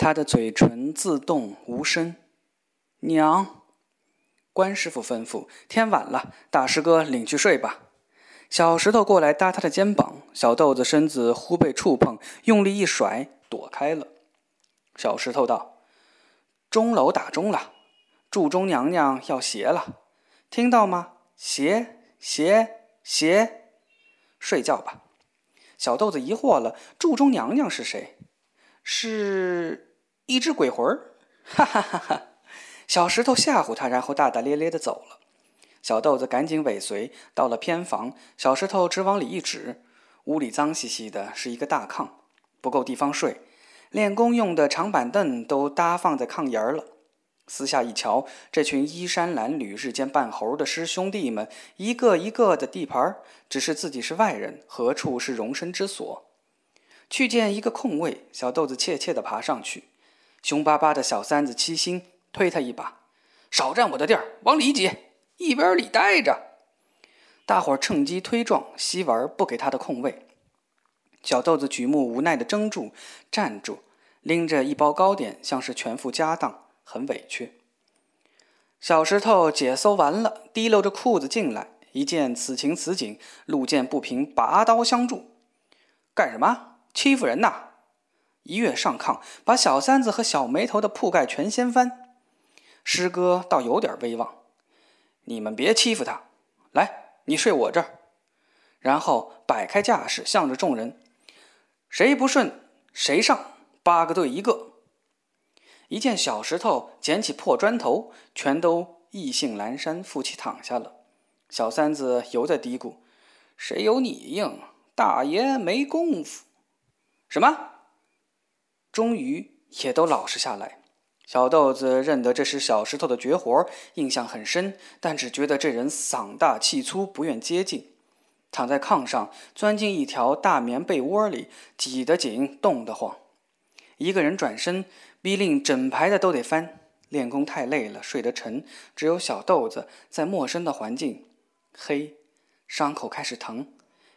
他的嘴唇自动无声。娘，关师傅吩咐：“天晚了，大师哥领去睡吧。”小石头过来搭他的肩膀，小豆子身子忽被触碰，用力一甩，躲开了。小石头道：“钟楼打钟了，祝中娘娘要歇了，听到吗？歇歇歇，睡觉吧。”小豆子疑惑了：“祝中娘娘是谁？是一只鬼魂儿？”哈哈哈哈！小石头吓唬他，然后大大咧咧的走了。小豆子赶紧尾随，到了偏房，小石头只往里一指，屋里脏兮兮的，是一个大炕，不够地方睡，练功用的长板凳都搭放在炕沿儿了。私下一瞧，这群衣衫褴褛、日渐半猴的师兄弟们，一个一个的地盘只是自己是外人，何处是容身之所？去见一个空位，小豆子怯怯地爬上去，凶巴巴的小三子七星推他一把：“少占我的地儿，往里挤！”一边里待着，大伙儿趁机推撞西玩不给他的空位。小豆子举目无奈地怔住，站住，拎着一包糕点，像是全副家当，很委屈。小石头解搜完了，提溜着裤子进来，一见此情此景，路见不平，拔刀相助。干什么？欺负人呐！一跃上炕，把小三子和小眉头的铺盖全掀翻。师哥倒有点威望。你们别欺负他，来，你睡我这儿。然后摆开架势，向着众人，谁不顺谁上，八个对一个。一见小石头捡起破砖头，全都意兴阑珊，负气躺下了。小三子犹在嘀咕：“谁有你硬？大爷没功夫。”什么？终于也都老实下来。小豆子认得这是小石头的绝活，印象很深，但只觉得这人嗓大气粗，不愿接近。躺在炕上，钻进一条大棉被窝里，挤得紧，冻得慌。一个人转身，逼令整排的都得翻。练功太累了，睡得沉。只有小豆子在陌生的环境，黑，伤口开始疼，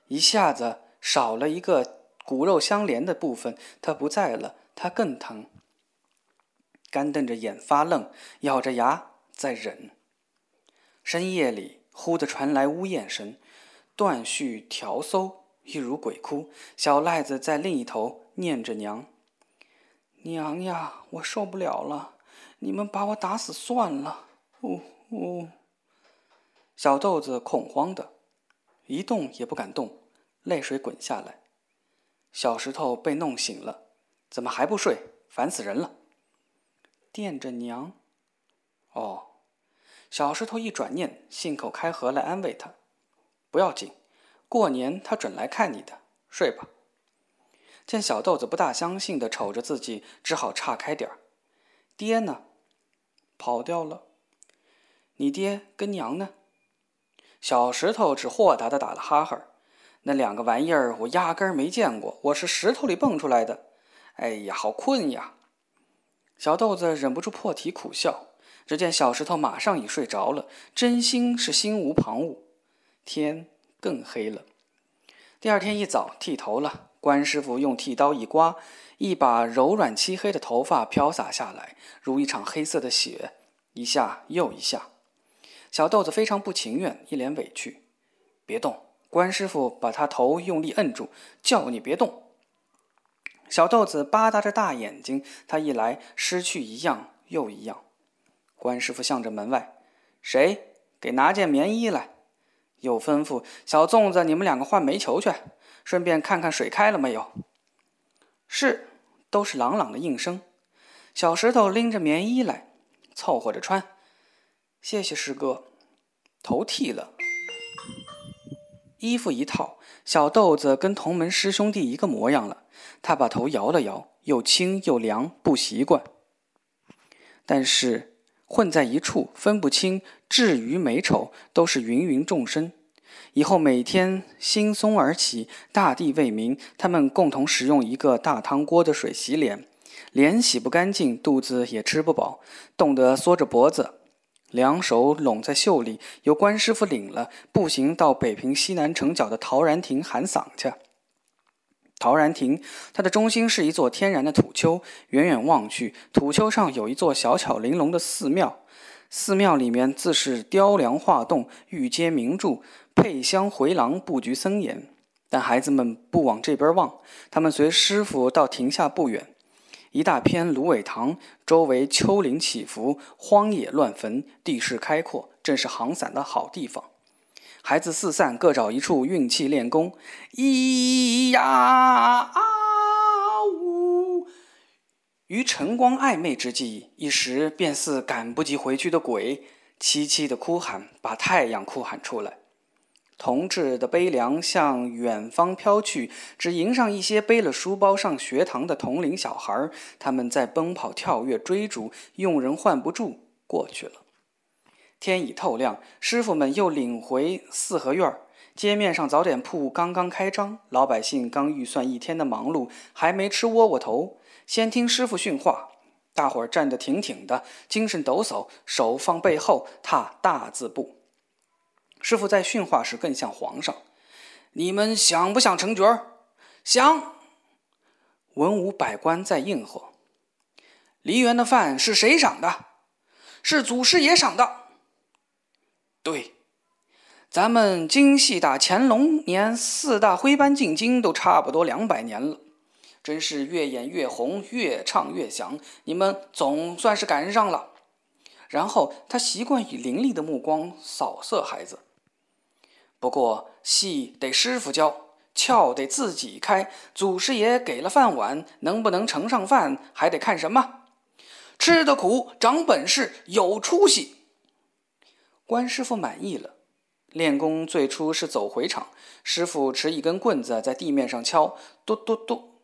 一下子少了一个骨肉相连的部分，他不在了，他更疼。干瞪着眼发愣，咬着牙在忍。深夜里忽地传来呜咽声，断续调搜，一如鬼哭。小赖子在另一头念着娘：“娘呀，我受不了了，你们把我打死算了。”呜呜。小豆子恐慌的，一动也不敢动，泪水滚下来。小石头被弄醒了，怎么还不睡？烦死人了！惦着娘，哦，小石头一转念，信口开河来安慰他：“不要紧，过年他准来看你的，睡吧。”见小豆子不大相信的瞅着自己，只好岔开点儿：“爹呢？跑掉了。你爹跟娘呢？”小石头只豁达的打了哈哈：“那两个玩意儿我压根儿没见过，我是石头里蹦出来的。哎呀，好困呀！”小豆子忍不住破涕苦笑，只见小石头马上已睡着了，真心是心无旁骛。天更黑了。第二天一早剃头了，关师傅用剃刀一刮，一把柔软漆黑的头发飘洒下来，如一场黑色的雪，一下又一下。小豆子非常不情愿，一脸委屈：“别动！”关师傅把他头用力摁住，叫你别动。小豆子吧嗒着大眼睛，他一来失去一样又一样。关师傅向着门外：“谁给拿件棉衣来？”又吩咐小粽子：“你们两个换煤球去，顺便看看水开了没有。”是，都是朗朗的应声。小石头拎着棉衣来，凑合着穿。谢谢师哥，头剃了，衣服一套，小豆子跟同门师兄弟一个模样了。他把头摇了摇，又轻又凉，不习惯。但是混在一处，分不清至于美丑，都是芸芸众生。以后每天惺忪而起，大地为民，他们共同使用一个大汤锅的水洗脸，脸洗不干净，肚子也吃不饱，冻得缩着脖子，两手拢在袖里，由关师傅领了，步行到北平西南城角的陶然亭喊嗓去。陶然亭，它的中心是一座天然的土丘。远远望去，土丘上有一座小巧玲珑的寺庙，寺庙里面自是雕梁画栋、玉阶名柱、配香回廊、布局森严。但孩子们不往这边望，他们随师傅到亭下不远，一大片芦苇塘，周围丘陵起伏，荒野乱坟，地势开阔，正是航散的好地方。孩子四散，各找一处运气练功。咿呀啊呜！于晨光暧昧之际，一时便似赶不及回去的鬼，凄凄的哭喊，把太阳哭喊出来。同志的悲凉向远方飘去，只迎上一些背了书包上学堂的同龄小孩，他们在奔跑、跳跃、追逐，用人唤不住，过去了。天已透亮，师傅们又领回四合院儿。街面上早点铺刚刚开张，老百姓刚预算一天的忙碌，还没吃窝窝头，先听师傅训话。大伙儿站得挺挺的，精神抖擞，手放背后，踏大字步。师傅在训话时更像皇上：“你们想不想成角儿？想。”文武百官在应和：“梨园的饭是谁赏的？是祖师爷赏的。”对，咱们京戏打乾隆年四大徽班进京都差不多两百年了，真是越演越红，越唱越响。你们总算是赶上了。然后他习惯以凌厉的目光扫射孩子。不过戏得师傅教，窍得自己开。祖师爷给了饭碗，能不能盛上饭，还得看什么？吃得苦，长本事，有出息。关师傅满意了。练功最初是走回场，师傅持一根棍子在地面上敲，嘟嘟嘟。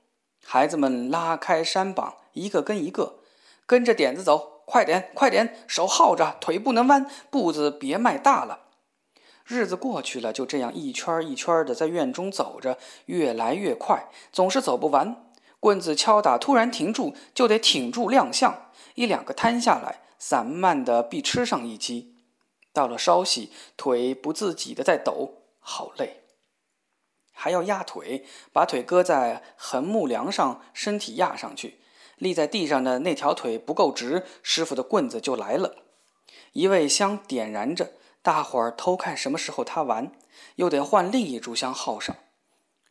孩子们拉开山膀，一个跟一个，跟着点子走，快点，快点，手耗着，腿不能弯，步子别迈大了。日子过去了，就这样一圈一圈的在院中走着，越来越快，总是走不完。棍子敲打突然停住，就得挺住亮相，一两个瘫下来，散漫的必吃上一击。到了稍息，腿不自己的在抖，好累。还要压腿，把腿搁在横木梁上，身体压上去。立在地上的那条腿不够直，师傅的棍子就来了。一位香点燃着，大伙儿偷看什么时候他完，又得换另一炷香耗上。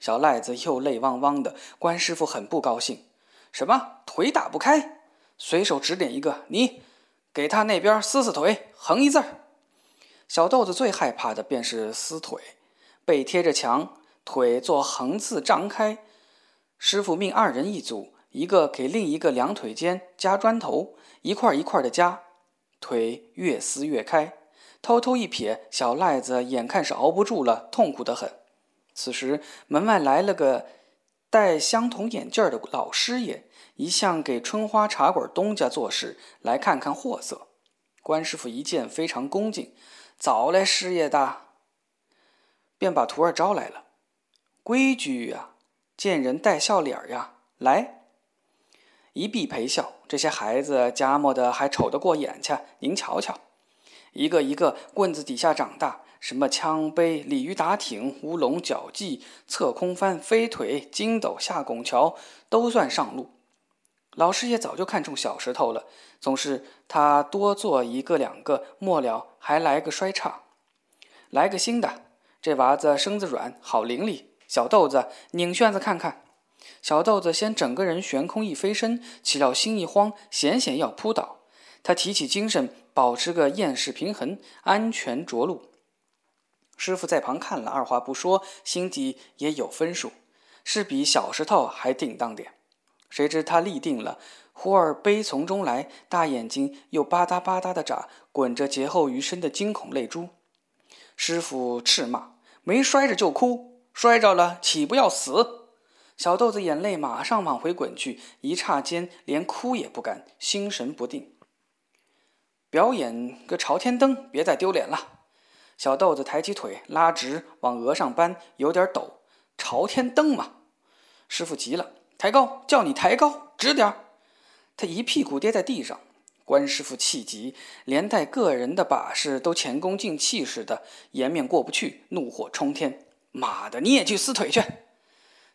小赖子又泪汪汪的，关师傅很不高兴。什么腿打不开？随手指点一个，你给他那边撕撕腿，横一字儿。小豆子最害怕的便是撕腿，背贴着墙，腿做横字张开。师傅命二人一组，一个给另一个两腿间加砖头，一块一块的加，腿越撕越开。偷偷一瞥，小赖子眼看是熬不住了，痛苦得很。此时门外来了个戴相同眼镜的老师爷，一向给春花茶馆东家做事，来看看货色。关师傅一见，非常恭敬。早来，师爷的，便把徒儿招来了。规矩呀，见人带笑脸呀。来，一必陪笑。这些孩子家磨的还瞅得过眼去。您瞧瞧，一个一个棍子底下长大，什么枪杯、鲤鱼打挺、乌龙脚技、侧空翻、飞腿、筋斗下拱桥，都算上路。老师也早就看中小石头了，总是他多做一个两个，末了还来个摔叉，来个新的。这娃子身子软，好伶俐。小豆子，拧旋子看看。小豆子先整个人悬空一飞身，岂料心一慌，险险要扑倒。他提起精神，保持个厌世平衡，安全着陆。师傅在旁看了，二话不说，心底也有分数，是比小石头还定当点。谁知他立定了，忽而悲从中来，大眼睛又吧嗒吧嗒的眨，滚着劫后余生的惊恐泪珠。师傅斥骂：“没摔着就哭，摔着了岂不要死？”小豆子眼泪马上往回滚去，一刹间连哭也不敢，心神不定。表演个朝天灯，别再丢脸了。小豆子抬起腿，拉直往额上搬，有点抖。朝天灯嘛，师傅急了。抬高，叫你抬高，直点儿！他一屁股跌在地上。关师傅气急，连带个人的把式都前功尽弃似的，颜面过不去，怒火冲天：“妈的，你也去撕腿去！”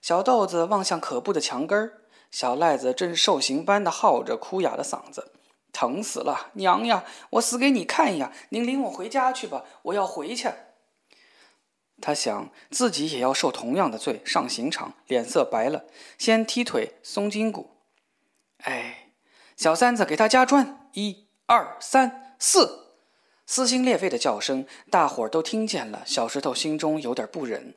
小豆子望向可怖的墙根儿，小赖子正受刑般的号着哭哑的嗓子：“疼死了，娘呀，我死给你看呀！您领我回家去吧，我要回去。”他想自己也要受同样的罪，上刑场，脸色白了，先踢腿松筋骨。哎，小三子给他加砖，一二三四，撕心裂肺的叫声，大伙儿都听见了。小石头心中有点不忍。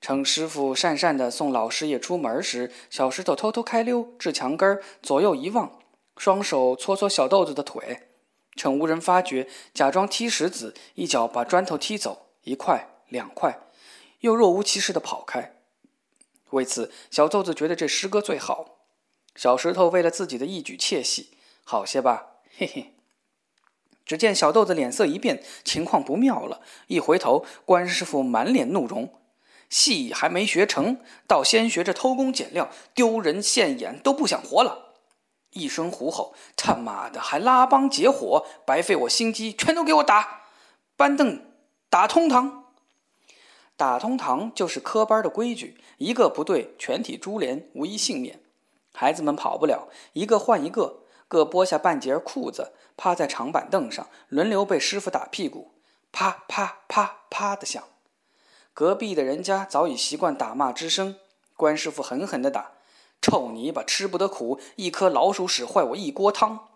趁师傅讪讪地送老师爷出门时，小石头偷偷开溜至墙根儿，左右一望，双手搓搓小豆子的腿，趁无人发觉，假装踢石子，一脚把砖头踢走，一块两块，又若无其事地跑开。为此，小豆子觉得这师哥最好。小石头为了自己的一举窃喜，好些吧？嘿嘿。只见小豆子脸色一变，情况不妙了。一回头，关师傅满脸怒容。戏还没学成，倒先学着偷工减料，丢人现眼，都不想活了！一声虎吼，他妈的还拉帮结伙，白费我心机，全都给我打！搬凳打通堂，打通堂就是科班的规矩，一个不对，全体株连，无一幸免。孩子们跑不了，一个换一个，各剥下半截裤子，趴在长板凳上，轮流被师傅打屁股，啪啪啪啪的响。隔壁的人家早已习惯打骂之声，关师傅狠狠地打：“臭泥巴，吃不得苦，一颗老鼠屎坏我一锅汤。”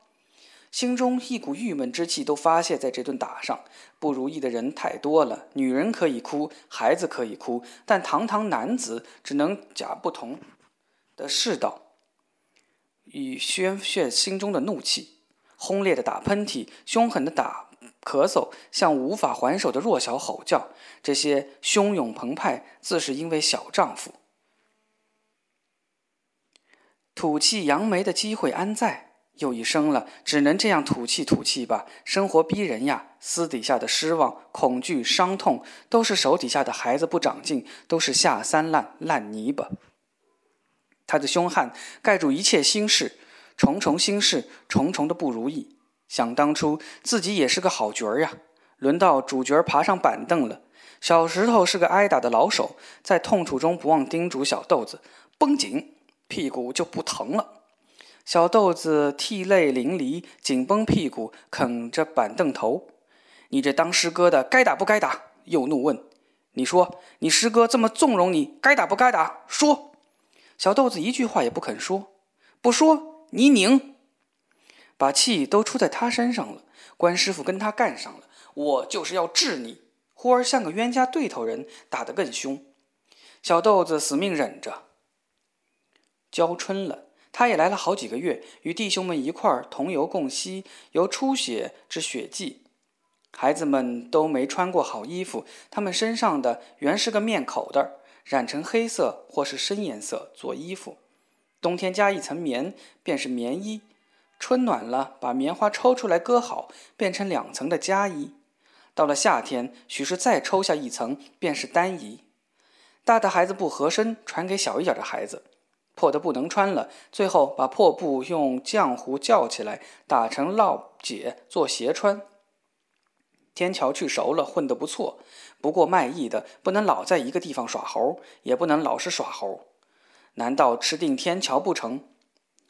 心中一股郁闷之气都发泄在这顿打上。不如意的人太多了，女人可以哭，孩子可以哭，但堂堂男子只能假不同的世道，以宣泄心中的怒气，轰烈的打喷嚏，凶狠的打。咳嗽，像无法还手的弱小吼叫，这些汹涌澎湃，自是因为小丈夫。吐气扬眉的机会安在？又一生了，只能这样吐气吐气吧。生活逼人呀，私底下的失望、恐惧、伤痛，都是手底下的孩子不长进，都是下三滥烂泥巴。他的凶悍盖住一切心事，重重心事，重重的不如意。想当初自己也是个好角儿呀，轮到主角爬上板凳了。小石头是个挨打的老手，在痛楚中不忘叮嘱小豆子：“绷紧，屁股就不疼了。”小豆子涕泪淋漓，紧绷屁股，啃着板凳头。你这当师哥的该打不该打？又怒问：“你说你师哥这么纵容你，该打不该打？说。”小豆子一句话也不肯说，不说你拧。把气都出在他身上了，关师傅跟他干上了，我就是要治你。忽而像个冤家对头人，打得更凶。小豆子死命忍着。交春了，他也来了好几个月，与弟兄们一块儿同游共息，由初雪至雪霁。孩子们都没穿过好衣服，他们身上的原是个面口袋，染成黑色或是深颜色做衣服。冬天加一层棉，便是棉衣。春暖了，把棉花抽出来割好，变成两层的夹衣。到了夏天，许是再抽下一层，便是单衣。大的孩子不合身，传给小一点的孩子，破的不能穿了。最后把破布用浆糊叫起来，打成烙解做鞋穿。天桥去熟了，混得不错。不过卖艺的不能老在一个地方耍猴，也不能老是耍猴。难道吃定天桥不成？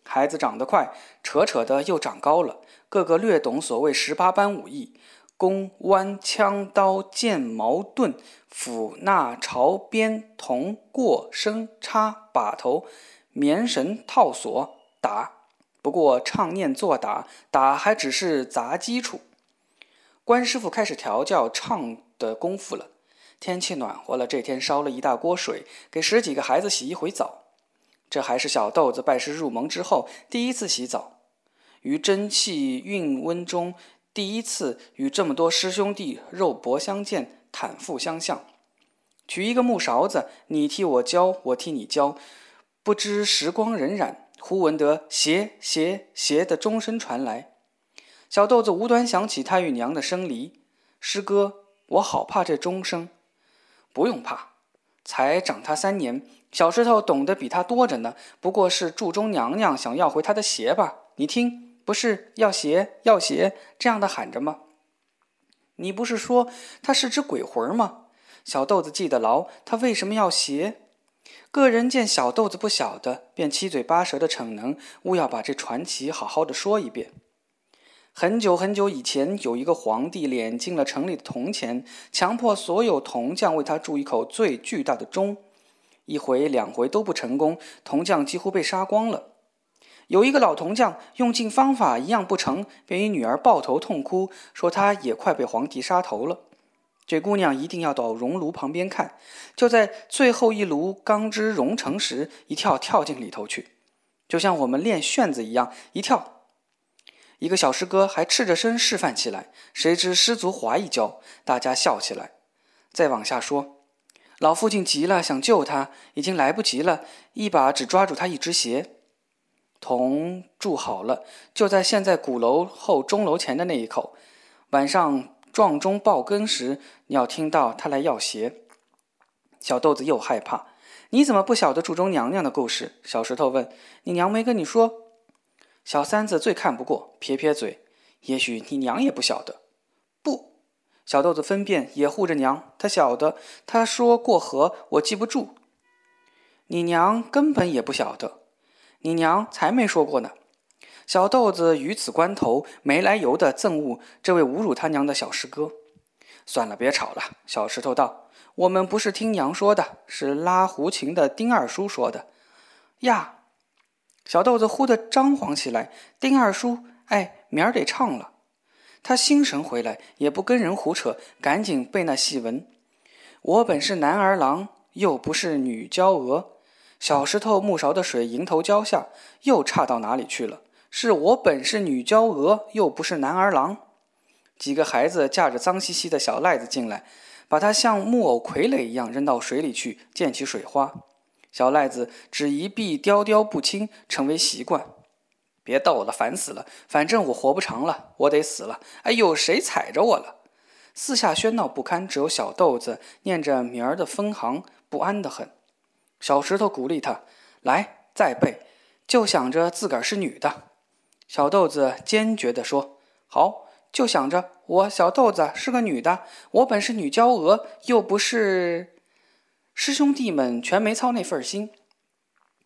孩子长得快，扯扯的又长高了，个个略懂所谓十八般武艺：弓、弯、枪、刀、剑、矛、盾、斧、捺、朝、鞭、铜、过、生、插、把头、棉绳、套索、打。不过唱念做打，打还只是杂基础。关师傅开始调教唱的功夫了。天气暖和了，这天烧了一大锅水，给十几个孩子洗一回澡。这还是小豆子拜师入门之后第一次洗澡，于蒸汽运温中第一次与这么多师兄弟肉搏相见，坦腹相向。取一个木勺子，你替我教，我替你教，不知时光荏苒，忽闻得鞋鞋鞋的钟声传来。小豆子无端想起他与娘的生离。师哥，我好怕这钟声。不用怕，才长他三年。小石头懂得比他多着呢，不过是祝中娘娘想要回他的鞋吧？你听，不是要鞋要鞋这样的喊着吗？你不是说他是只鬼魂吗？小豆子记得牢，他为什么要鞋？个人见小豆子不晓得，便七嘴八舌的逞能，务要把这传奇好好的说一遍。很久很久以前，有一个皇帝敛尽了城里的铜钱，强迫所有铜匠为他铸一口最巨大的钟。一回两回都不成功，铜匠几乎被杀光了。有一个老铜匠用尽方法，一样不成，便与女儿抱头痛哭，说他也快被皇帝杀头了。这姑娘一定要到熔炉旁边看，就在最后一炉钢汁熔成时，一跳跳进里头去，就像我们练旋子一样，一跳。一个小师哥还赤着身示范起来，谁知失足滑一跤，大家笑起来。再往下说。老父亲急了，想救他，已经来不及了，一把只抓住他一只鞋。铜铸好了，就在现在鼓楼后钟楼前的那一口。晚上撞钟报更时，你要听到他来要鞋。小豆子又害怕，你怎么不晓得柱中娘娘的故事？小石头问你娘没跟你说？小三子最看不过，撇撇嘴，也许你娘也不晓得。不。小豆子分辨也护着娘，他晓得。他说过河，我记不住。你娘根本也不晓得，你娘才没说过呢。小豆子于此关头没来由的憎恶这位侮辱他娘的小师哥。算了，别吵了。小石头道：“我们不是听娘说的，是拉胡琴的丁二叔说的。”呀，小豆子忽地张狂起来。丁二叔，哎，明儿得唱了。他心神回来，也不跟人胡扯，赶紧背那戏文：“我本是男儿郎，又不是女娇娥。小石头木勺的水迎头浇下，又差到哪里去了？是我本是女娇娥，又不是男儿郎。”几个孩子架着脏兮兮的小赖子进来，把它像木偶傀儡一样扔到水里去，溅起水花。小赖子只一臂雕雕不清，成为习惯。别逗了，烦死了！反正我活不长了，我得死了。哎呦，谁踩着我了？四下喧闹不堪，只有小豆子念着明儿的分行，不安得很。小石头鼓励他：“来，再背，就想着自个儿是女的。”小豆子坚决地说：“好，就想着我小豆子是个女的，我本是女娇娥，又不是……”师兄弟们全没操那份心，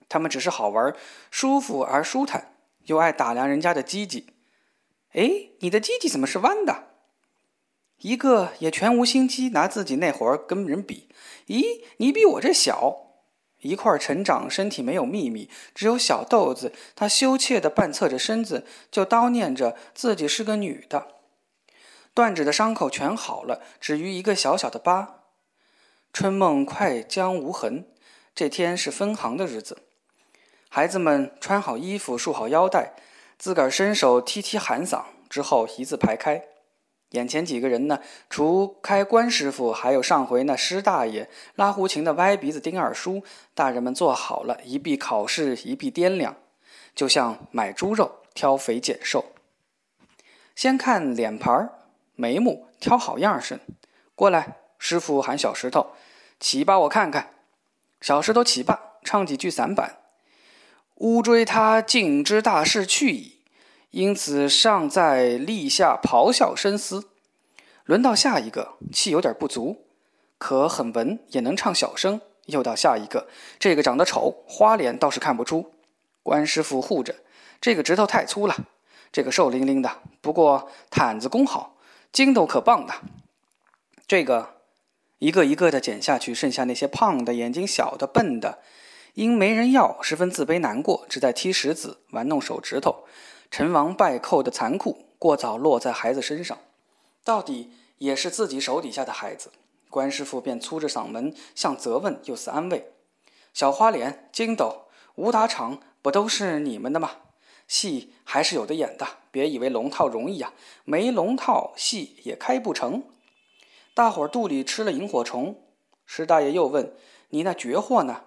他们只是好玩，舒服而舒坦。又爱打量人家的鸡鸡，哎，你的鸡鸡怎么是弯的？一个也全无心机，拿自己那会儿跟人比。咦，你比我这小一块成长，身体没有秘密，只有小豆子。他羞怯地半侧着身子，就叨念着自己是个女的。断指的伤口全好了，只余一个小小的疤。春梦快将无痕。这天是分行的日子。孩子们穿好衣服，束好腰带，自个儿伸手踢踢喊嗓，之后一字排开。眼前几个人呢，除开关师傅，还有上回那施大爷拉胡琴的歪鼻子丁二叔。大人们坐好了，一臂考试，一臂掂量，就像买猪肉挑肥拣瘦。先看脸盘儿、眉目，挑好样式。过来，师傅喊小石头起吧，我看看。小石头起吧，唱几句散板。乌追他竟知大势去矣，因此尚在立下咆哮深思。轮到下一个，气有点不足，可很文，也能唱小声。又到下一个，这个长得丑，花脸倒是看不出。关师傅护着，这个指头太粗了，这个瘦伶仃的，不过毯子工好，筋斗可棒的。这个一个一个的剪下去，剩下那些胖的、眼睛小的、笨的。因没人要，十分自卑难过，只在踢石子、玩弄手指头，成王败寇的残酷，过早落在孩子身上，到底也是自己手底下的孩子。关师傅便粗着嗓门，像责问又似安慰：“小花脸、筋斗、武打场不都是你们的吗？戏还是有的演的，别以为龙套容易呀，没龙套戏也开不成。大伙儿肚里吃了萤火虫。”石大爷又问：“你那绝货呢？”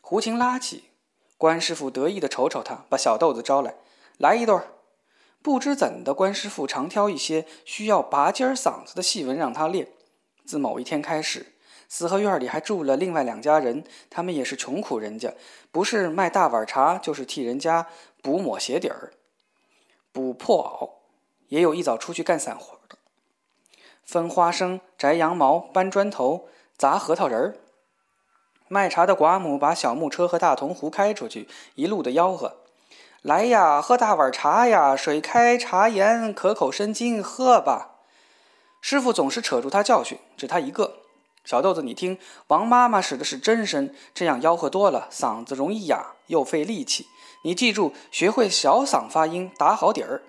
胡琴拉起，关师傅得意地瞅瞅他，把小豆子招来，来一对儿。不知怎的，关师傅常挑一些需要拔尖嗓子的戏文让他练。自某一天开始，四合院里还住了另外两家人，他们也是穷苦人家，不是卖大碗茶，就是替人家补抹鞋底儿、补破袄，也有一早出去干散活的，分花生、摘羊毛、搬砖头、砸核桃仁儿。卖茶的寡母把小木车和大铜壶开出去，一路的吆喝：“来呀，喝大碗茶呀，水开茶盐，可口生津，喝吧。”师傅总是扯住他教训，只他一个。小豆子，你听，王妈妈使的是真声，这样吆喝多了，嗓子容易哑，又费力气。你记住，学会小嗓发音，打好底儿。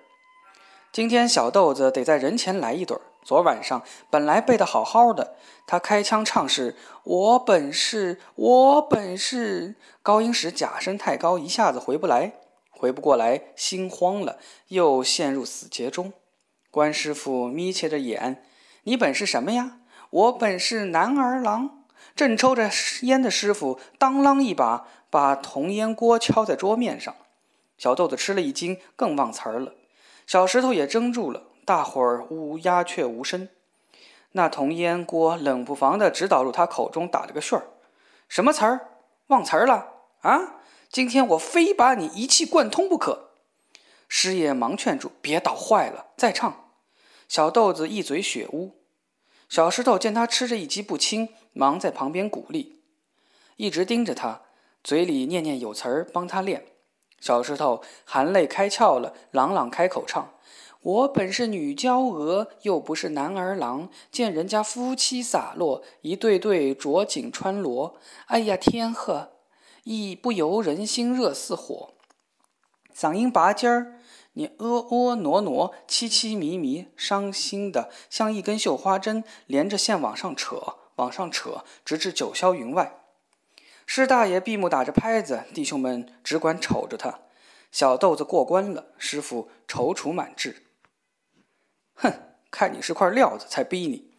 今天小豆子得在人前来一对儿。昨晚上本来背得好好的，他开腔唱是：“我本是，我本是。”高音时假声太高，一下子回不来，回不过来，心慌了，又陷入死结中。关师傅眯切着眼：“你本是什么呀？”“我本是男儿郎。”正抽着烟的师傅当啷一把把铜烟锅敲在桌面上，小豆子吃了一惊，更忘词儿了。小石头也怔住了。大伙儿乌鸦雀无声，那铜烟锅冷不防地直导入他口中，打了个旋儿。什么词儿？忘词儿了啊？今天我非把你一气贯通不可！师爷忙劝住：“别倒坏了，再唱。”小豆子一嘴血污。小石头见他吃着一击不轻，忙在旁边鼓励，一直盯着他，嘴里念念有词儿，帮他练。小石头含泪开窍了，朗朗开口唱。我本是女娇娥，又不是男儿郎。见人家夫妻洒落，一对对着锦穿罗。哎呀天呵，亦不由人心热似火。嗓音拔尖儿，你婀婀娜娜，凄凄迷迷，伤心的像一根绣花针，连着线往上扯，往上扯，直至九霄云外。师大爷闭目打着拍子，弟兄们只管瞅着他。小豆子过关了，师傅踌躇满志。哼，看你是块料子，才逼你。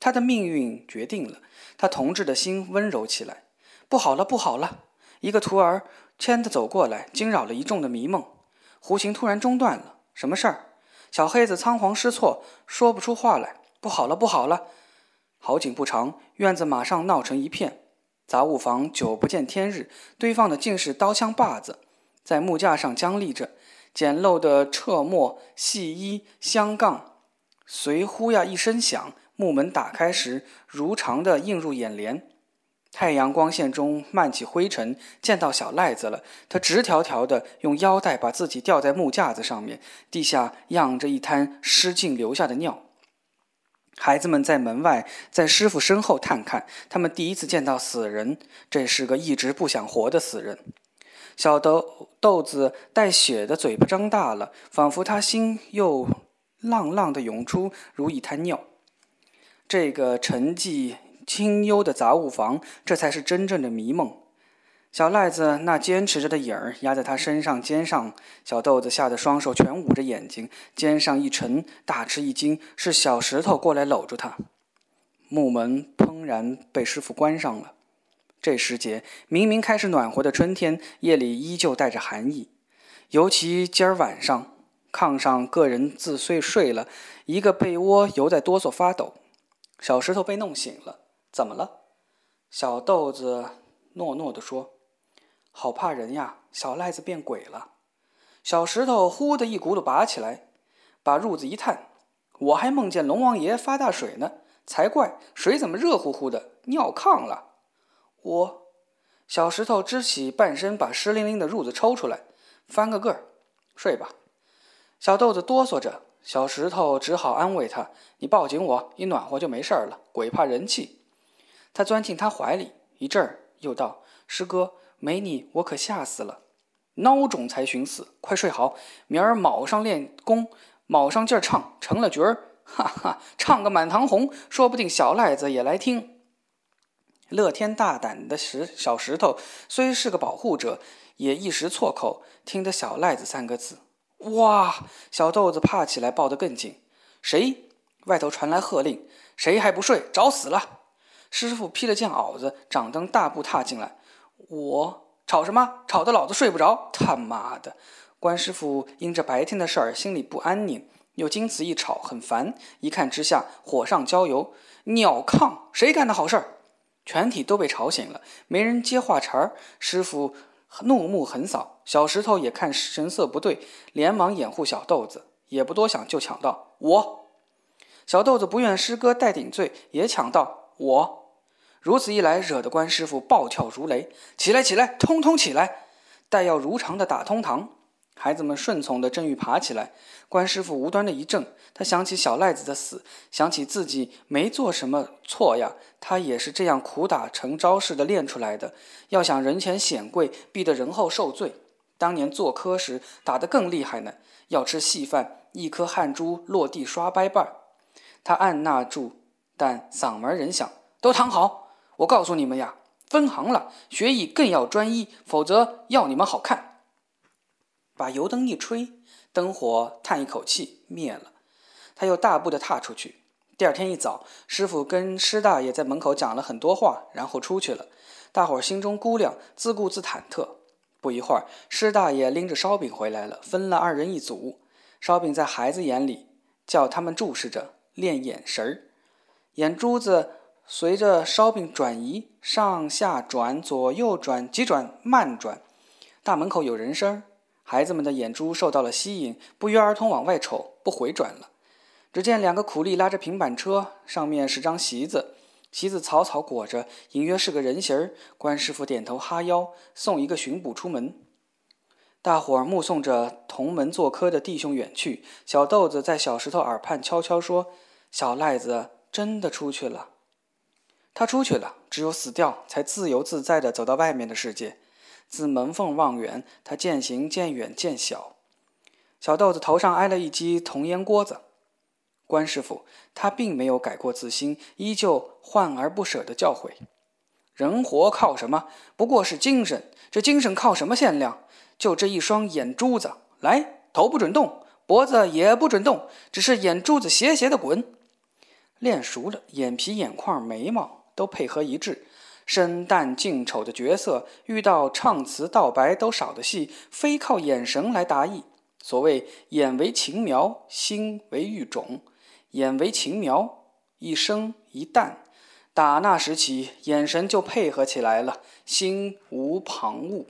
他的命运决定了，他同志的心温柔起来。不好了，不好了！一个徒儿牵着走过来，惊扰了一众的迷梦。弧形突然中断了，什么事儿？小黑子仓皇失措，说不出话来。不好了，不好了！好景不长，院子马上闹成一片。杂物房久不见天日，堆放的尽是刀枪把子，在木架上僵立着，简陋的撤墨、细衣、香杠。随“呼呀”一声响，木门打开时，如常的映入眼帘。太阳光线中漫起灰尘，见到小赖子了。他直条条的用腰带把自己吊在木架子上面，地下漾着一滩失禁留下的尿。孩子们在门外，在师傅身后探看，他们第一次见到死人，这是个一直不想活的死人。小豆豆子带血的嘴巴张大了，仿佛他心又。浪浪的涌出，如一滩尿。这个沉寂清幽的杂物房，这才是真正的迷梦。小赖子那坚持着的影儿压在他身上肩上，小豆子吓得双手全捂着眼睛，肩上一沉，大吃一惊，是小石头过来搂住他。木门砰然被师傅关上了。这时节，明明开始暖和的春天，夜里依旧带着寒意，尤其今儿晚上。炕上，个人自睡睡了，一个被窝犹在哆嗦发抖。小石头被弄醒了，怎么了？小豆子诺诺地说：“好怕人呀！”小赖子变鬼了。小石头呼的一骨碌拔起来，把褥子一探：“我还梦见龙王爷发大水呢，才怪！水怎么热乎乎的？尿炕了！”我，小石头支起半身，把湿淋淋的褥子抽出来，翻个个儿，睡吧。小豆子哆嗦着，小石头只好安慰他：“你抱紧我，一暖和就没事了。鬼怕人气。”他钻进他怀里一阵儿，又道：“师哥，没你我可吓死了，孬种才寻死！快睡好，明儿卯上练功，卯上劲儿唱，成了角儿，哈哈，唱个满堂红，说不定小赖子也来听。”乐天大胆的石小石头虽是个保护者，也一时错口，听得“小赖子”三个字。哇！小豆子怕起来，抱得更紧。谁？外头传来喝令：“谁还不睡？找死了！”师傅披了件袄子，掌灯大步踏进来。我吵什么？吵得老子睡不着！他妈的！关师傅因着白天的事儿心里不安宁，又经此一吵很烦，一看之下火上浇油。鸟炕！谁干的好事儿？全体都被吵醒了，没人接话茬儿。师傅。怒目横扫，小石头也看神色不对，连忙掩护小豆子，也不多想就抢道：“我。”小豆子不愿师哥带顶罪，也抢道：“我。”如此一来，惹得关师傅暴跳如雷：“起来，起来，通通起来！”待要如常的打通堂。孩子们顺从的正欲爬起来，关师傅无端的一怔，他想起小赖子的死，想起自己没做什么错呀，他也是这样苦打成招式的练出来的。要想人前显贵，必得人后受罪。当年做科时打得更厉害呢，要吃细饭，一颗汗珠落地刷掰瓣儿。他按捺住，但嗓门仍响：“都躺好！我告诉你们呀，分行了，学艺更要专一，否则要你们好看。”把油灯一吹，灯火叹一口气灭了。他又大步的踏出去。第二天一早，师傅跟施大爷在门口讲了很多话，然后出去了。大伙儿心中估量，自顾自忐忑。不一会儿，施大爷拎着烧饼回来了，分了二人一组。烧饼在孩子眼里，叫他们注视着，练眼神儿。眼珠子随着烧饼转移，上下转，左右转，急转慢转。大门口有人声。孩子们的眼珠受到了吸引，不约而同往外瞅，不回转了。只见两个苦力拉着平板车，上面是张席子，席子草草裹着，隐约是个人形儿。关师傅点头哈腰，送一个巡捕出门。大伙儿目送着同门做客的弟兄远去。小豆子在小石头耳畔悄悄说：“小赖子真的出去了，他出去了，只有死掉才自由自在地走到外面的世界。”自门缝望远，他渐行渐远渐小。小豆子头上挨了一击铜烟锅子。关师傅他并没有改过自新，依旧患而不舍地教诲：人活靠什么？不过是精神。这精神靠什么限量？就这一双眼珠子。来，头不准动，脖子也不准动，只是眼珠子斜斜的滚。练熟了，眼皮、眼眶、眉毛都配合一致。生旦净丑的角色，遇到唱词道白都少的戏，非靠眼神来达意。所谓眼为情苗，心为玉种。眼为情苗，一生一旦，打那时起，眼神就配合起来了，心无旁骛。